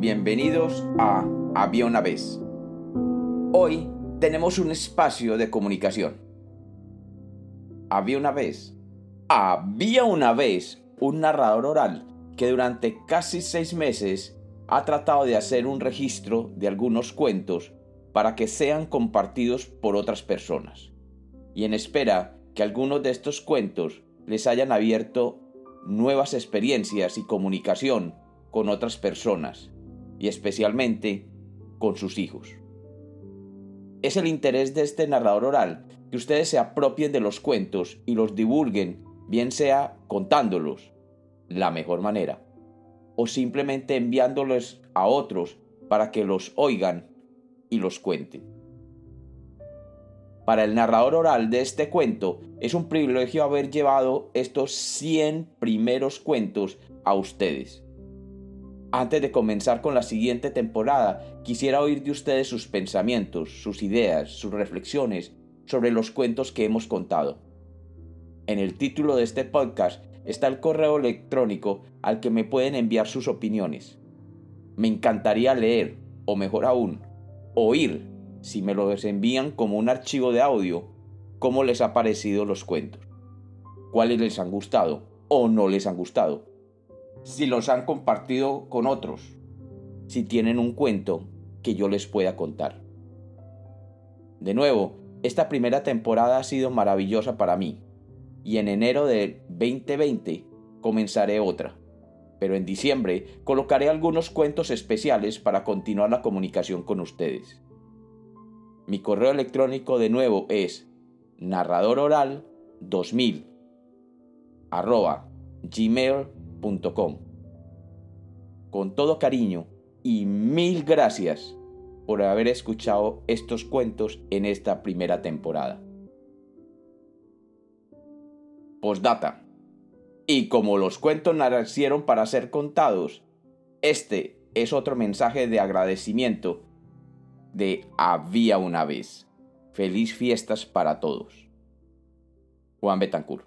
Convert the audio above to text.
bienvenidos a Había una vez. Hoy tenemos un espacio de comunicación. Había una vez. Había una vez un narrador oral que durante casi seis meses ha tratado de hacer un registro de algunos cuentos para que sean compartidos por otras personas. Y en espera que algunos de estos cuentos les hayan abierto nuevas experiencias y comunicación con otras personas y especialmente con sus hijos. Es el interés de este narrador oral que ustedes se apropien de los cuentos y los divulguen, bien sea contándolos, la mejor manera, o simplemente enviándolos a otros para que los oigan y los cuenten. Para el narrador oral de este cuento es un privilegio haber llevado estos 100 primeros cuentos a ustedes antes de comenzar con la siguiente temporada, quisiera oír de ustedes sus pensamientos, sus ideas, sus reflexiones sobre los cuentos que hemos contado. En el título de este podcast está el correo electrónico al que me pueden enviar sus opiniones. Me encantaría leer, o mejor aún, oír, si me los envían como un archivo de audio, cómo les ha parecido los cuentos, cuáles les han gustado o no les han gustado si los han compartido con otros, si tienen un cuento que yo les pueda contar. De nuevo, esta primera temporada ha sido maravillosa para mí y en enero de 2020 comenzaré otra, pero en diciembre colocaré algunos cuentos especiales para continuar la comunicación con ustedes. Mi correo electrónico de nuevo es narradororal2000 arroba con todo cariño y mil gracias por haber escuchado estos cuentos en esta primera temporada. Postdata. Y como los cuentos nacieron para ser contados, este es otro mensaje de agradecimiento de Había una vez. Feliz fiestas para todos. Juan Betancourt.